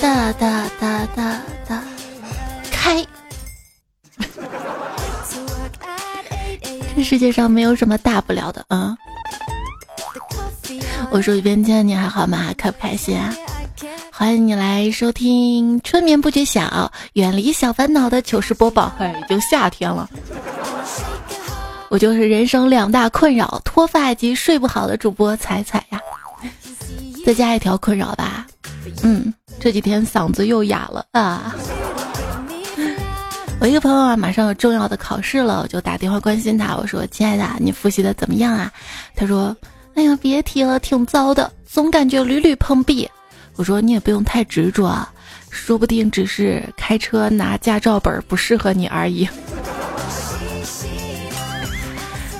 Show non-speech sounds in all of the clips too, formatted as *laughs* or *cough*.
哒哒哒哒哒，开！这世界上没有什么大不了的啊！我说一遍，今天你还好吗？开不开心啊？欢迎你来收听《春眠不觉晓》，远离小烦恼的糗事播报。嗨，已经夏天了，我就是人生两大困扰：脱发及睡不好的主播彩彩呀。再加一条困扰吧，嗯，这几天嗓子又哑了啊。*laughs* 我一个朋友啊，马上有重要的考试了，我就打电话关心他。我说：“亲爱的，你复习的怎么样啊？”他说：“哎呀，别提了，挺糟的，总感觉屡屡碰壁。”我说：“你也不用太执着啊，说不定只是开车拿驾照本不适合你而已。”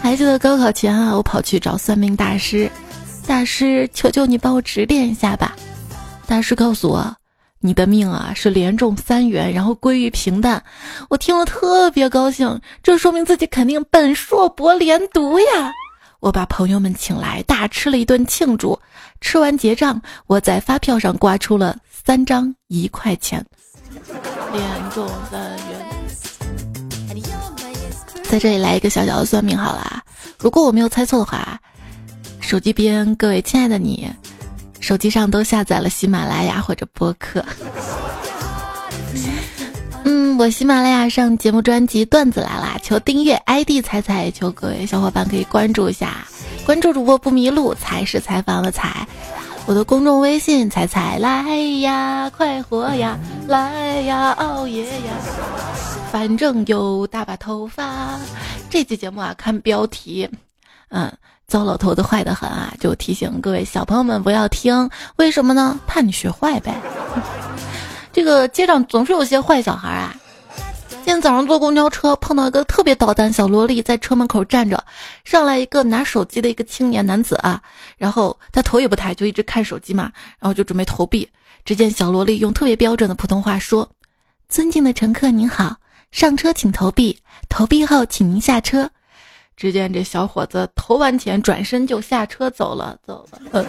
还 *laughs* 记得高考前啊，我跑去找算命大师，大师，求求你帮我指点一下吧。大师告诉我。你的命啊是连中三元，然后归于平淡。我听了特别高兴，这说明自己肯定本硕博连读呀！我把朋友们请来，大吃了一顿庆祝。吃完结账，我在发票上刮出了三张一块钱，连中三元。在这里来一个小小的算命好了，如果我没有猜错的话，手机边各位亲爱的你。手机上都下载了喜马拉雅或者播客。*laughs* 嗯，我喜马拉雅上节目专辑段子来啦，求订阅，ID 彩彩，求各位小伙伴可以关注一下，关注主播不迷路，才是采访的采。我的公众微信彩彩来呀，快活呀，来呀，熬夜呀，反正有大把头发。这期节目啊，看标题，嗯。糟老头子坏的很啊！就提醒各位小朋友们不要听，为什么呢？怕你学坏呗。*laughs* 这个街上总是有些坏小孩啊。今天早上坐公交车，碰到一个特别捣蛋小萝莉在车门口站着，上来一个拿手机的一个青年男子啊，然后他头也不抬，就一直看手机嘛，然后就准备投币。只见小萝莉用特别标准的普通话说：“尊敬的乘客您好，上车请投币，投币后请您下车。”只见这小伙子投完钱，转身就下车走了，走了。*laughs*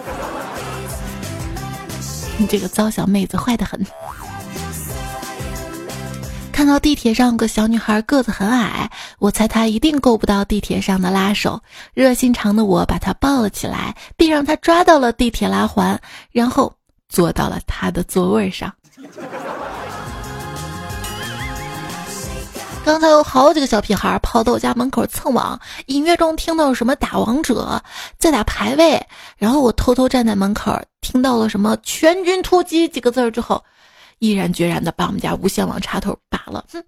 你这个糟小妹子坏的很。看到地铁上个小女孩个子很矮，我猜她一定够不到地铁上的拉手。热心肠的我把她抱了起来，并让她抓到了地铁拉环，然后坐到了她的座位上。刚才有好几个小屁孩跑到我家门口蹭网，隐约中听到什么打王者，在打排位。然后我偷偷站在门口，听到了什么全军突击几个字儿之后，毅然决然的把我们家无线网插头拔了。哼！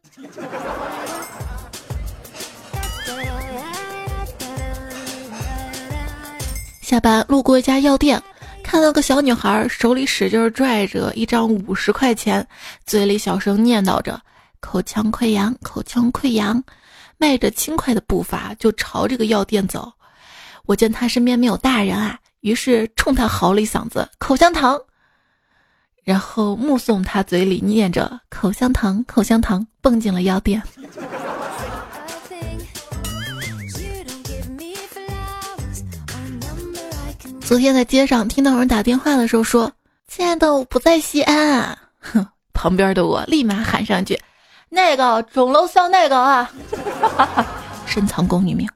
下班路过一家药店，看到个小女孩手里使劲拽着一张五十块钱，嘴里小声念叨着。口腔溃疡，口腔溃疡，迈着轻快的步伐就朝这个药店走。我见他身边没有大人啊，于是冲他嚎了一嗓子：“口香糖！”然后目送他嘴里念着“口香糖，口香糖”，蹦进了药店。昨天在街上听到有人打电话的时候说：“亲爱的，我不在西安。”哼，*laughs* 旁边的我立马喊上去。那个钟楼像那个啊，*laughs* 深藏功与名。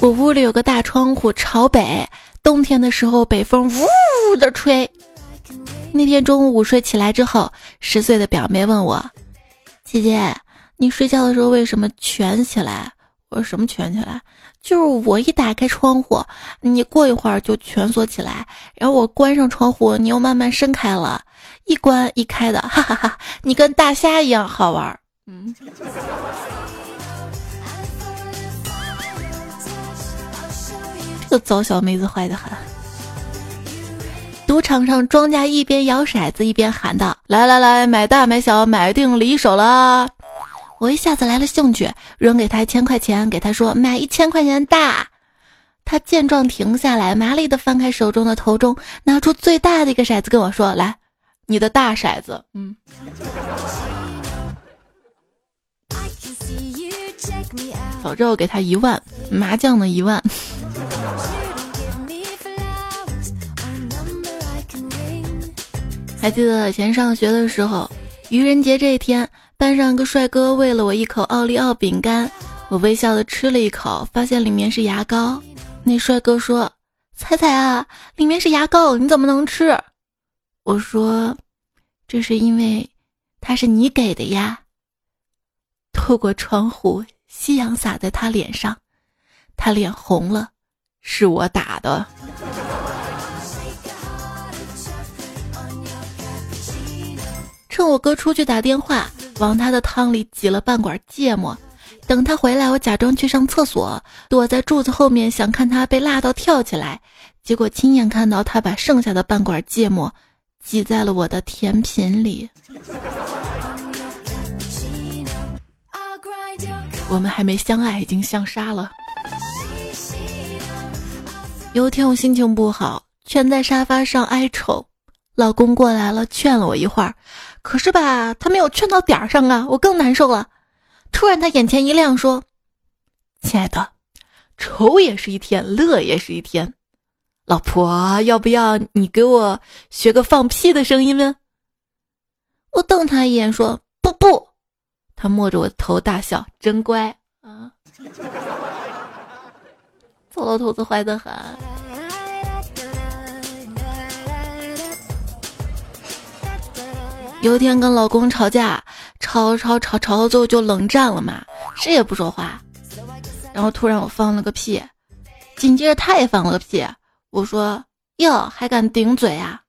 我屋里有个大窗户朝北，冬天的时候北风呜呜的吹。那天中午午睡起来之后，十岁的表妹问我：“姐姐，你睡觉的时候为什么蜷起来？”我说：“什么蜷起来？就是我一打开窗户，你过一会儿就蜷缩起来，然后我关上窗户，你又慢慢伸开了。”一关一开的，哈哈哈！你跟大虾一样好玩。嗯，这个糟小妹子坏的很。赌场上，庄家一边摇骰子一边喊道：“来来来，买大买小，买定离手了。”我一下子来了兴趣，扔给他一千块钱，给他说：“买一千块钱大。”他见状停下来，麻利的翻开手中的头中，拿出最大的一个骰子，跟我说：“来。”你的大骰子，嗯。早知道给他一万，麻将的一万。*laughs* 还记得以前上学的时候，愚人节这一天，班上一个帅哥喂了我一口奥利奥饼干，我微笑的吃了一口，发现里面是牙膏。那帅哥说：“彩彩啊，里面是牙膏，你怎么能吃？”我说：“这是因为它是你给的呀。”透过窗户，夕阳洒在他脸上，他脸红了，是我打的。趁我哥出去打电话，往他的汤里挤了半管芥末。等他回来，我假装去上厕所，躲在柱子后面，想看他被辣到跳起来。结果亲眼看到他把剩下的半管芥末挤在了我的甜品里。我们还没相爱，已经相杀了。有一天我心情不好，蜷在沙发上哀愁，老公过来了，劝了我一会儿，可是吧，他没有劝到点儿上啊，我更难受了。突然，他眼前一亮，说：“亲爱的，愁也是一天，乐也是一天。老婆，要不要你给我学个放屁的声音呢？”我瞪他一眼，说：“不不。”他摸着我的头大笑，真乖啊！糟老头子坏的很。有一天跟老公吵架，吵吵吵吵到最后就冷战了嘛，谁也不说话。然后突然我放了个屁，紧接着他也放了个屁。我说：“哟，还敢顶嘴啊？”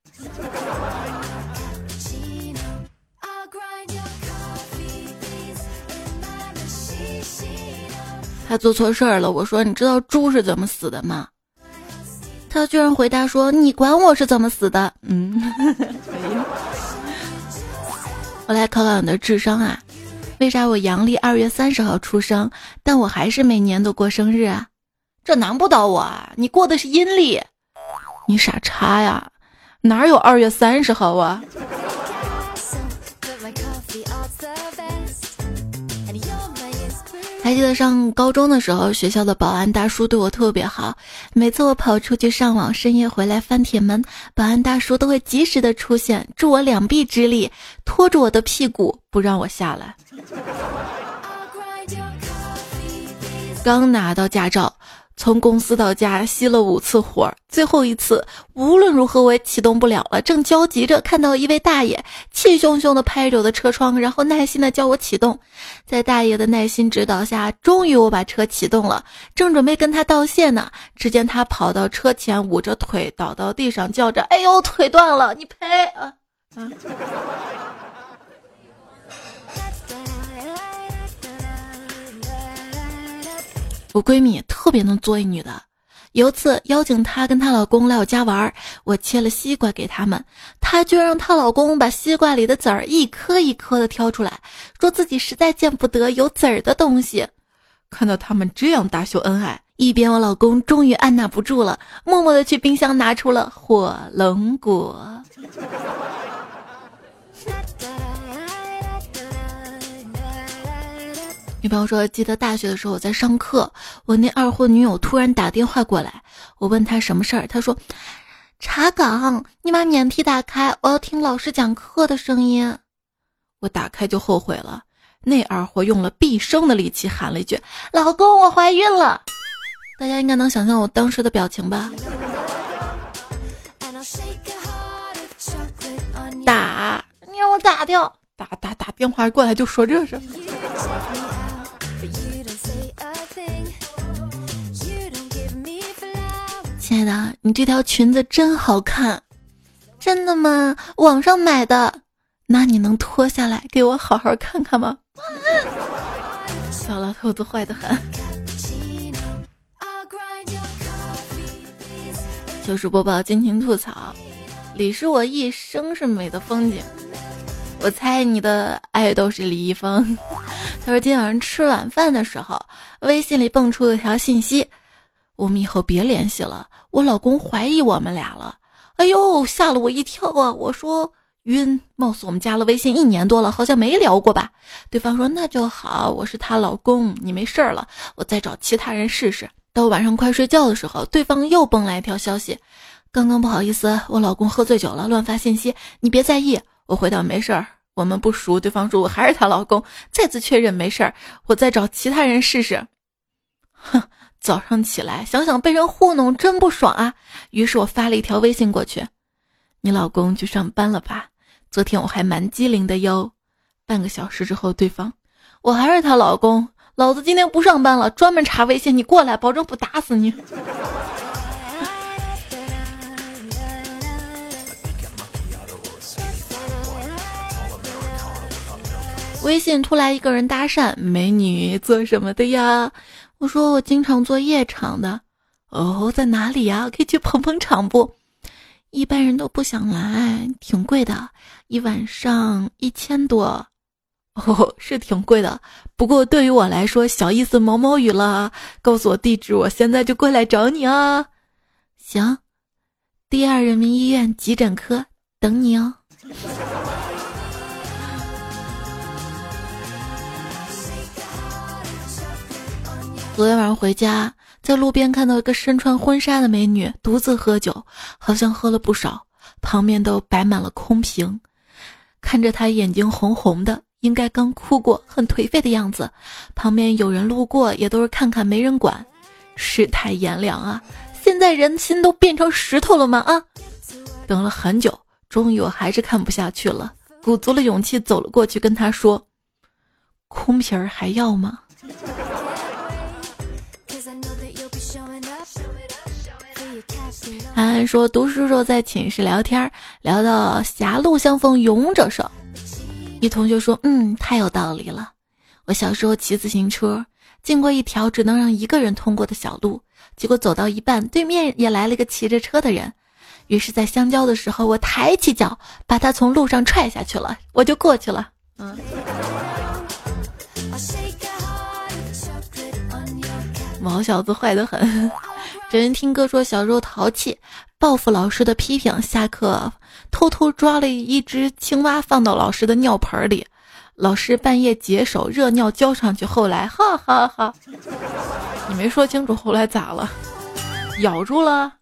他做错事儿了。我说：“你知道猪是怎么死的吗？”他居然回答说：“你管我是怎么死的？”嗯。*laughs* 我来考考你的智商啊！为啥我阳历二月三十号出生，但我还是每年都过生日啊？这难不倒我啊！你过的是阴历，你傻叉呀！哪有二月三十号啊？还记得上高中的时候，学校的保安大叔对我特别好。每次我跑出去上网，深夜回来翻铁门，保安大叔都会及时的出现，助我两臂之力，拖住我的屁股，不让我下来。刚拿到驾照。从公司到家熄了五次火，最后一次无论如何我也启动不了了。正焦急着，看到一位大爷气汹汹地拍着我的车窗，然后耐心地叫我启动。在大爷的耐心指导下，终于我把车启动了。正准备跟他道谢呢，只见他跑到车前，捂着腿倒到地上，叫着：“哎呦，腿断了，你赔啊！”啊。我闺蜜特别能作一女的，有次邀请她跟她老公来我家玩，我切了西瓜给他们，她就让她老公把西瓜里的籽儿一颗一颗的挑出来，说自己实在见不得有籽儿的东西。看到他们这样大秀恩爱，一边我老公终于按捺不住了，默默的去冰箱拿出了火龙果。女朋友说：“记得大学的时候我在上课，我那二货女友突然打电话过来，我问她什么事儿，她说：查岗，你把免提打开，我要听老师讲课的声音。我打开就后悔了，那二货用了毕生的力气喊了一句：老公，我怀孕了。大家应该能想象我当时的表情吧？打，你让我打掉，打打打电话过来就说这事。”的，你这条裙子真好看，真的吗？网上买的，那你能脱下来给我好好看看吗？*laughs* 小老头子坏的很。就是播报尽情吐槽，李是我一生是美的风景。我猜你的爱豆是李易峰。*laughs* 他说今天晚上吃晚饭的时候，微信里蹦出了条信息。我们以后别联系了，我老公怀疑我们俩了，哎呦，吓了我一跳啊！我说晕，貌似我们加了微信一年多了，好像没聊过吧？对方说那就好，我是她老公，你没事儿了，我再找其他人试试。到晚上快睡觉的时候，对方又蹦来一条消息，刚刚不好意思，我老公喝醉酒了，乱发信息，你别在意。我回到没事儿，我们不熟。对方说我还是她老公，再次确认没事儿，我再找其他人试试。哼，早上起来想想被人糊弄真不爽啊！于是我发了一条微信过去：“你老公去上班了吧？昨天我还蛮机灵的哟。”半个小时之后，对方：“我还是她老公，老子今天不上班了，专门查微信，你过来，保证不打死你。”微信突来一个人搭讪，美女做什么的呀？我说我经常做夜场的。哦，在哪里呀？可以去捧捧场不？一般人都不想来，挺贵的，一晚上一千多。哦，是挺贵的，不过对于我来说小意思毛毛雨了。告诉我地址，我现在就过来找你啊。行，第二人民医院急诊科等你哦。昨天晚上回家，在路边看到一个身穿婚纱的美女独自喝酒，好像喝了不少，旁边都摆满了空瓶。看着她眼睛红红的，应该刚哭过，很颓废的样子。旁边有人路过，也都是看看，没人管。世态炎凉啊！现在人心都变成石头了吗？啊！等了很久，终于我还是看不下去了，鼓足了勇气走了过去，跟她说：“空瓶儿还要吗？”安安说：“读书时候在寝室聊天，聊到‘狭路相逢勇者胜’，一同学说：‘嗯，太有道理了。’我小时候骑自行车，经过一条只能让一个人通过的小路，结果走到一半，对面也来了一个骑着车的人，于是，在相交的时候，我抬起脚把他从路上踹下去了，我就过去了。嗯，*laughs* 毛小子坏得很。”有人听哥说，小时候淘气，报复老师的批评，下课偷偷抓了一只青蛙放到老师的尿盆里，老师半夜解手，热尿浇上去，后来哈哈哈，你没说清楚，后来咋了？咬住了。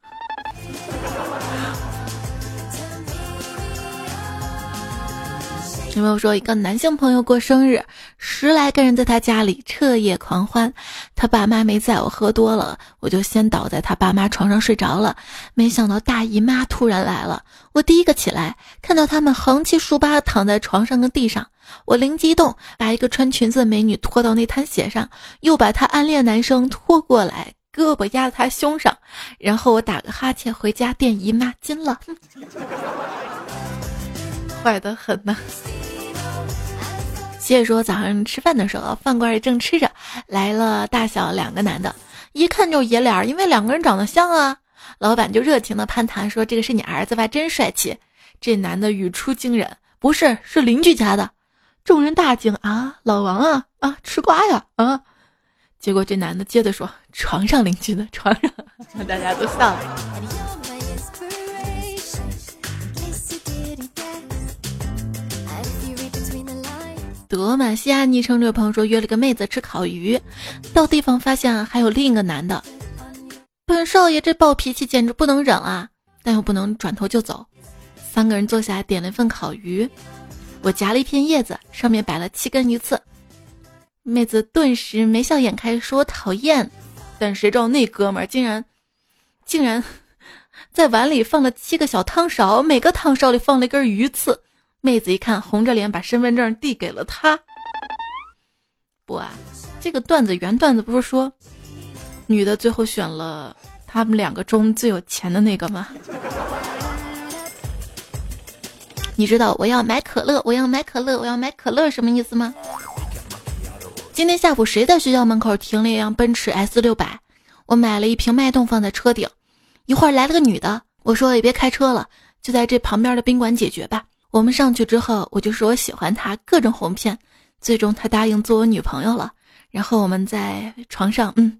有没有说一个男性朋友过生日，十来个人在他家里彻夜狂欢，他爸妈没在，我喝多了，我就先倒在他爸妈床上睡着了。没想到大姨妈突然来了，我第一个起来，看到他们横七竖八躺在床上跟地上，我灵机一动，把一个穿裙子的美女拖到那滩血上，又把他暗恋男生拖过来，胳膊压在他胸上，然后我打个哈欠回家垫姨妈巾了，*laughs* 坏的很呐。谢谢说早上吃饭的时候，饭馆里正吃着，来了大小两个男的，一看就爷俩，因为两个人长得像啊。老板就热情的攀谈说：“这个是你儿子吧？真帅气。”这男的语出惊人：“不是，是邻居家。的。”众人大惊啊！老王啊啊，吃瓜呀啊！结果这男的接着说：“床上邻居的床上。”大家。都笑了。德玛西亚昵称这位朋友说约了个妹子吃烤鱼，到地方发现还有另一个男的。本少爷这暴脾气简直不能忍啊，但又不能转头就走。三个人坐下来点了一份烤鱼，我夹了一片叶子，上面摆了七根鱼刺。妹子顿时眉笑眼开，说讨厌。但谁知道那哥们儿竟然竟然在碗里放了七个小汤勺，每个汤勺里放了一根鱼刺。妹子一看，红着脸把身份证递给了他。不啊，这个段子原段子不是说，女的最后选了他们两个中最有钱的那个吗？你知道我要买可乐，我要买可乐，我要买可乐什么意思吗？今天下午谁在学校门口停了一辆奔驰 S 六百？我买了一瓶脉动放在车顶。一会儿来了个女的，我说也别开车了，就在这旁边的宾馆解决吧。我们上去之后，我就说我喜欢他，各种哄骗，最终他答应做我女朋友了。然后我们在床上，嗯，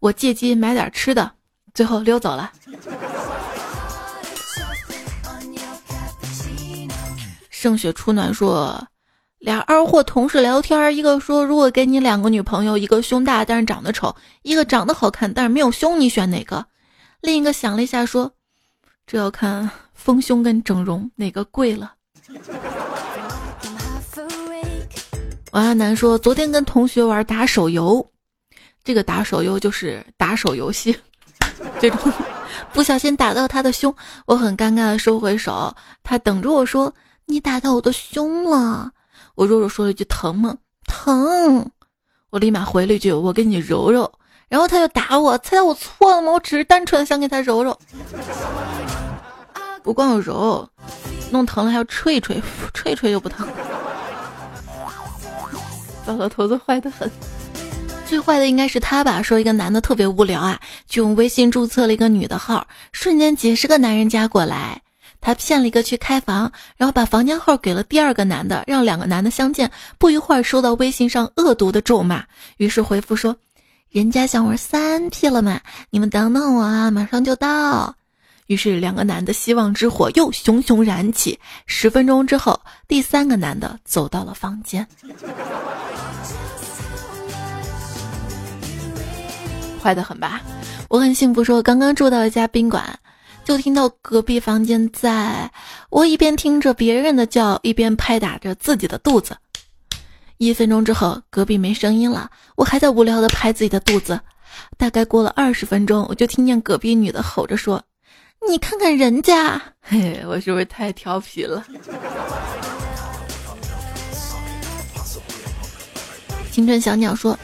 我借机买点吃的，最后溜走了。盛雪初暖说，俩二货同事聊天，一个说如果给你两个女朋友，一个胸大但是长得丑，一个长得好看但是没有胸，你选哪个？另一个想了一下说。这要看丰胸跟整容哪个贵了。王亚楠说，昨天跟同学玩打手游，这个打手游就是打手游戏，*laughs* 这种不小心打到他的胸，我很尴尬的收回手，他等着我说你打到我的胸了，我弱弱说了一句疼吗？疼，我立马回了一句我给你揉揉，然后他就打我，猜到我错了吗？我只是单纯的想给他揉揉，不光有揉，弄疼了还要吹一吹，*laughs* 吹一吹就不疼。糟老头子坏的很，最坏的应该是他吧？说一个男的特别无聊啊，就用微信注册了一个女的号，瞬间几十个男人加过来，他骗了一个去开房，然后把房间号给了第二个男的，让两个男的相见。不一会儿收到微信上恶毒的咒骂，于是回复说：“人家想玩三 P 了嘛，你们等等我啊，马上就到。”于是两个男的希望之火又熊熊燃起。十分钟之后，第三个男的走到了房间。坏的很吧？我很幸福，说刚刚住到一家宾馆，就听到隔壁房间在我一边听着别人的叫，一边拍打着自己的肚子。一分钟之后，隔壁没声音了，我还在无聊的拍自己的肚子。大概过了二十分钟，我就听见隔壁女的吼着说：“你看看人家，嘿，我是不是太调皮了？”青春小鸟说。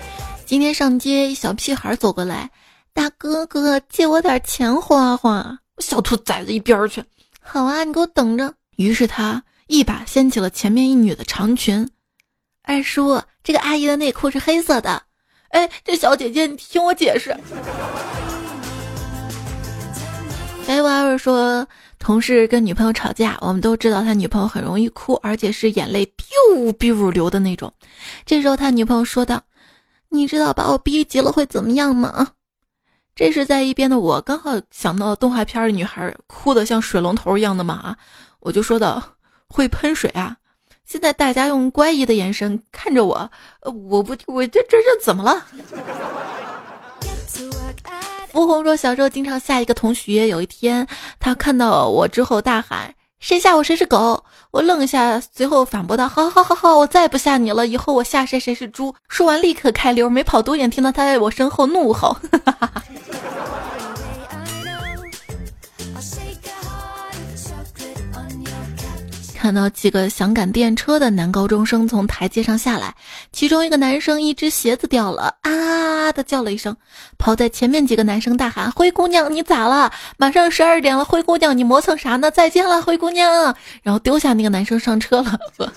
今天上街，一小屁孩走过来，大哥哥借我点钱花花。小兔崽子一边去！好啊，你给我等着。于是他一把掀起了前面一女的长裙。二叔，这个阿姨的内裤是黑色的。哎，这小姐姐，你听我解释。哎，娃儿说，同事跟女朋友吵架，我们都知道他女朋友很容易哭，而且是眼泪 biu biu 流的那种。这时候他女朋友说道。你知道把我逼急了会怎么样吗？这时在一边的我刚好想到动画片的女孩哭的像水龙头一样的马，我就说道：“会喷水啊！”现在大家用怪异的眼神看着我，我不，我这这这怎么了？福红说小时候经常吓一个同学，有一天他看到我之后大喊。谁吓我谁是狗，我愣一下，随后反驳道：“好好好好，我再也不吓你了。以后我吓谁谁是猪。”说完立刻开溜，没跑多远，听到他在我身后怒吼。哈哈哈哈看到几个想赶电车的男高中生从台阶上下来，其中一个男生一只鞋子掉了，啊的叫了一声，跑在前面几个男生大喊：“灰姑娘，你咋了？马上十二点了，灰姑娘，你磨蹭啥呢？再见了，灰姑娘。”然后丢下那个男生上车了。*laughs*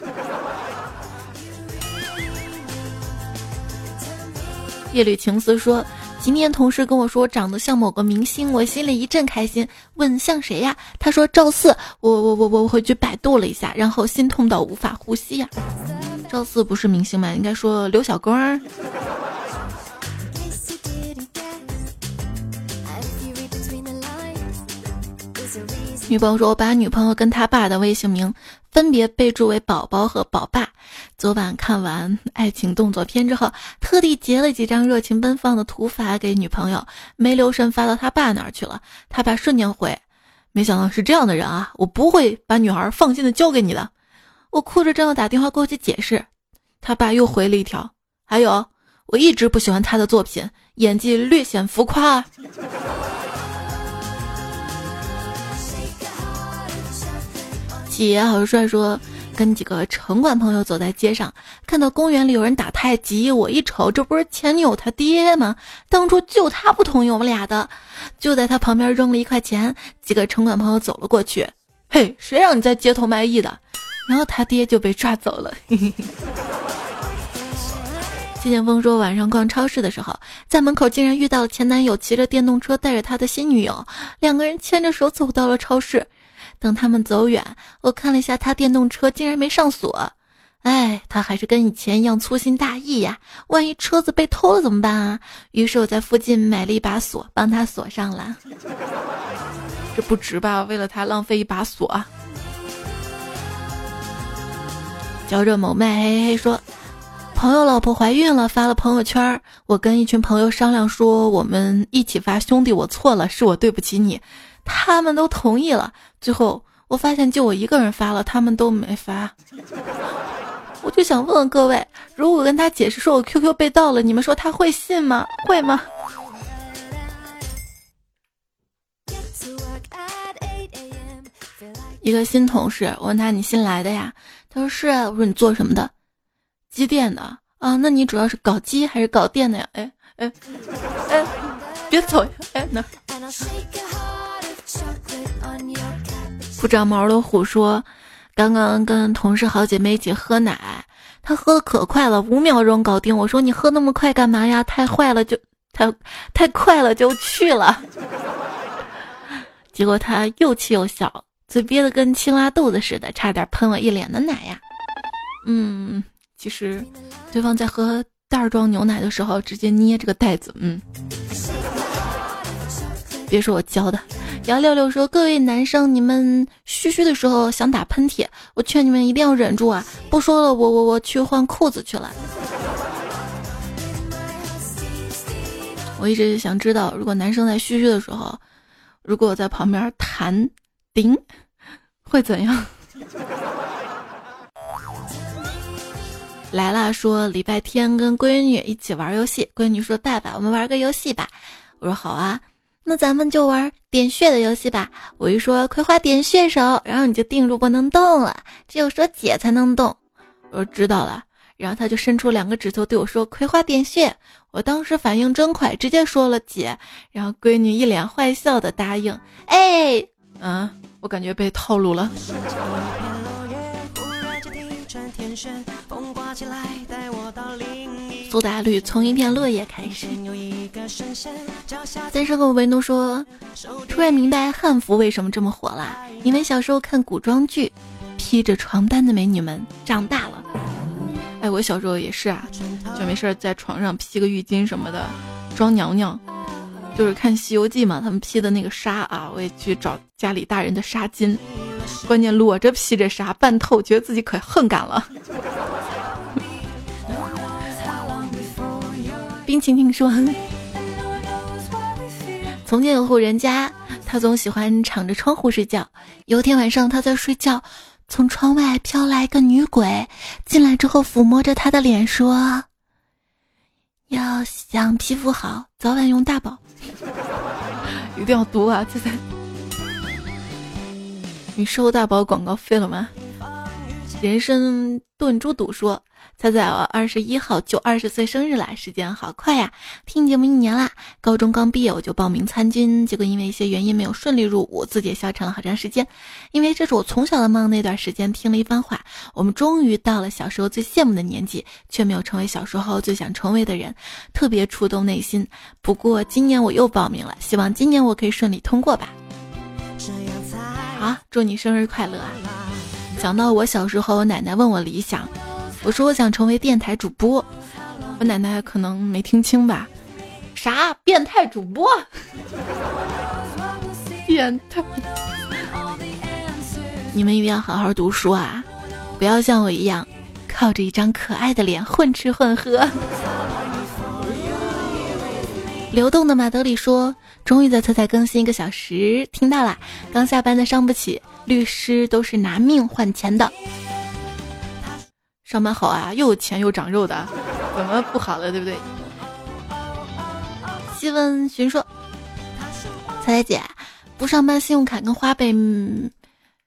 夜里情思说。今天同事跟我说长得像某个明星，我心里一阵开心，问像谁呀？他说赵四。我我我我我回去百度了一下，然后心痛到无法呼吸呀。赵四不是明星吗？应该说刘小光。女朋友说：“我把女朋友跟他爸的微信名分别备注为宝宝和宝爸。昨晚看完爱情动作片之后，特地截了几张热情奔放的图发给女朋友，没留神发到他爸那儿去了。他爸瞬间回：没想到是这样的人啊！我不会把女孩放心的交给你的。我哭着正要打电话过去解释，他爸又回了一条：还有，我一直不喜欢他的作品，演技略显浮夸。”企爷好帅说，跟几个城管朋友走在街上，看到公园里有人打太极，我一瞅，这不是前女友他爹吗？当初就他不同意我们俩的，就在他旁边扔了一块钱。几个城管朋友走了过去，*laughs* 嘿，谁让你在街头卖艺的？然后他爹就被抓走了。谢剑锋说，晚上逛超市的时候，在门口竟然遇到了前男友骑着电动车带着他的新女友，两个人牵着手走到了超市。等他们走远，我看了一下他电动车，竟然没上锁。哎，他还是跟以前一样粗心大意呀！万一车子被偷了怎么办啊？于是我在附近买了一把锁，帮他锁上了。这不值吧？为了他浪费一把锁。嚼着某麦嘿嘿说，朋友老婆怀孕了，发了朋友圈。我跟一群朋友商量说，我们一起发兄弟，我错了，是我对不起你。他们都同意了。最后我发现就我一个人发了，他们都没发。我就想问问各位，如果跟他解释说我 QQ 被盗了，你们说他会信吗？会吗？一个新同事，我问他你新来的呀？他说是啊。我说你做什么的？机电的啊？那你主要是搞机还是搞电的呀？哎哎哎，别走呀！哎那不长毛的虎说。刚刚跟同事好姐妹一起喝奶，她喝的可快了，五秒钟搞定。我说你喝那么快干嘛呀？太坏了，就太太快了就去了。*laughs* 结果她又气又笑，嘴憋得跟青蛙肚子似的，差点喷我一脸的奶呀。嗯，其实对方在喝袋装牛奶的时候，直接捏这个袋子。嗯，别说我教的。杨六六说：“各位男生，你们嘘嘘的时候想打喷嚏，我劝你们一定要忍住啊！不说了，我我我去换裤子去了。”我一直想知道，如果男生在嘘嘘的时候，如果我在旁边弹顶，会怎样？*laughs* 来啦，说礼拜天跟闺女一起玩游戏，闺女说：“带吧，我们玩个游戏吧。”我说：“好啊。”那咱们就玩点穴的游戏吧。我一说葵花点穴手，然后你就定住不能动了，只有说姐才能动。我知道了，然后他就伸出两个指头对我说葵花点穴。我当时反应真快，直接说了姐。然后闺女一脸坏笑的答应。哎，嗯，我感觉被套路了。*laughs* 苏打绿从一片落叶开始。三生和维诺说：“突然明白汉服为什么这么火了，因为小时候看古装剧，披着床单的美女们长大了。”哎，我小时候也是啊，就没事在床上披个浴巾什么的，装娘娘。就是看《西游记》嘛，他们披的那个纱啊，我也去找家里大人的纱巾，关键裸着披着纱，半透，觉得自己可横感了。冰晴晴说：“ *laughs* 从前有户人家，他总喜欢敞着窗户睡觉。有天晚上，他在睡觉，从窗外飘来个女鬼，进来之后抚摸着他的脸说：‘要想皮肤好，早晚用大宝。*laughs* ’一定要读啊！这才你收大宝广告费了吗？人参炖猪肚说。”猜猜我二十一号就二十岁生日了，时间好快呀！听节目一年啦，高中刚毕业我就报名参军，结果因为一些原因没有顺利入伍，自己也消沉了好长时间。因为这是我从小的梦，那段时间听了一番话，我们终于到了小时候最羡慕的年纪，却没有成为小时候最想成为的人，特别触动内心。不过今年我又报名了，希望今年我可以顺利通过吧。好，祝你生日快乐！想到我小时候，我奶奶问我理想。我说我想成为电台主播，我奶奶可能没听清吧？啥变态主播？变态！你们一定要好好读书啊，不要像我一样靠着一张可爱的脸混吃混喝。流动的马德里说：“终于在彩彩更新一个小时，听到啦！刚下班的伤不起，律师都是拿命换钱的。”上班好啊，又有钱又长肉的，怎么不好了？对不对？西温寻说：“彩彩姐，不上班信用卡跟花呗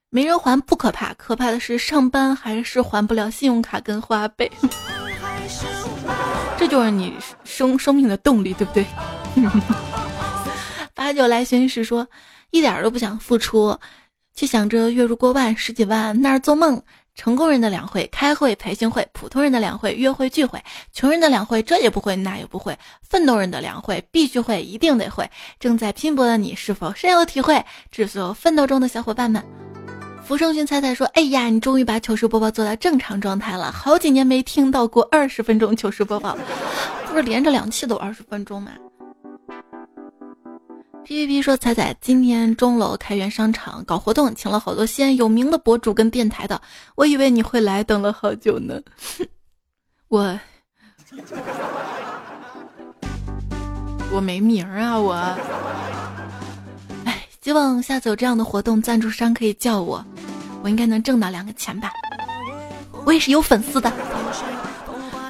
没人还不可怕，可怕的是上班还是还不了信用卡跟花呗。这就是你生生命的动力，对不对？” *laughs* 八九来寻时说：“一点都不想付出，却想着月入过万、十几万，那是做梦。”成功人的两会：开会、培训会；普通人的两会：约会、聚会；穷人的两会：这也不会，那也不会；奋斗人的两会：必须会，一定得会。正在拼搏的你，是否深有体会？致所有奋斗中的小伙伴们，浮生君猜猜说：“哎呀，你终于把糗事播报做到正常状态了，好几年没听到过二十分钟糗事播报，不是连着两期都二十分钟吗？” P P P 说：“彩彩，今天钟楼开元商场搞活动，请了好多西安有名的博主跟电台的。我以为你会来，等了好久呢。*laughs* 我我没名儿啊，我。希望下次有这样的活动，赞助商可以叫我，我应该能挣到两个钱吧。我也是有粉丝的，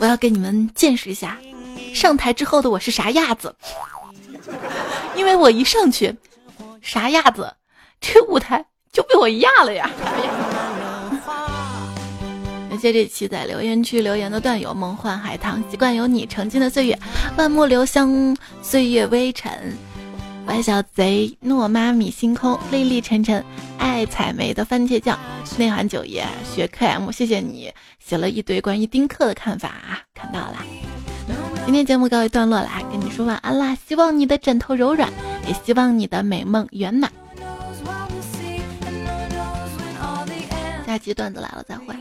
我要给你们见识一下，上台之后的我是啥样子。因为我一上去，啥样子，这舞台就被我压了呀。感谢这期在留言区留言的段友：梦幻海棠、习惯有你、曾经的岁月、万木留香、岁月微尘。歪小贼、诺妈咪、星空、粒粒沉沉、爱采梅的番茄酱、内涵九爷、学 KM，谢谢你写了一堆关于丁克的看法啊，看到了。今天节目告一段落啦，跟你说晚安啦！希望你的枕头柔软，也希望你的美梦圆满。下期段子来了，再会。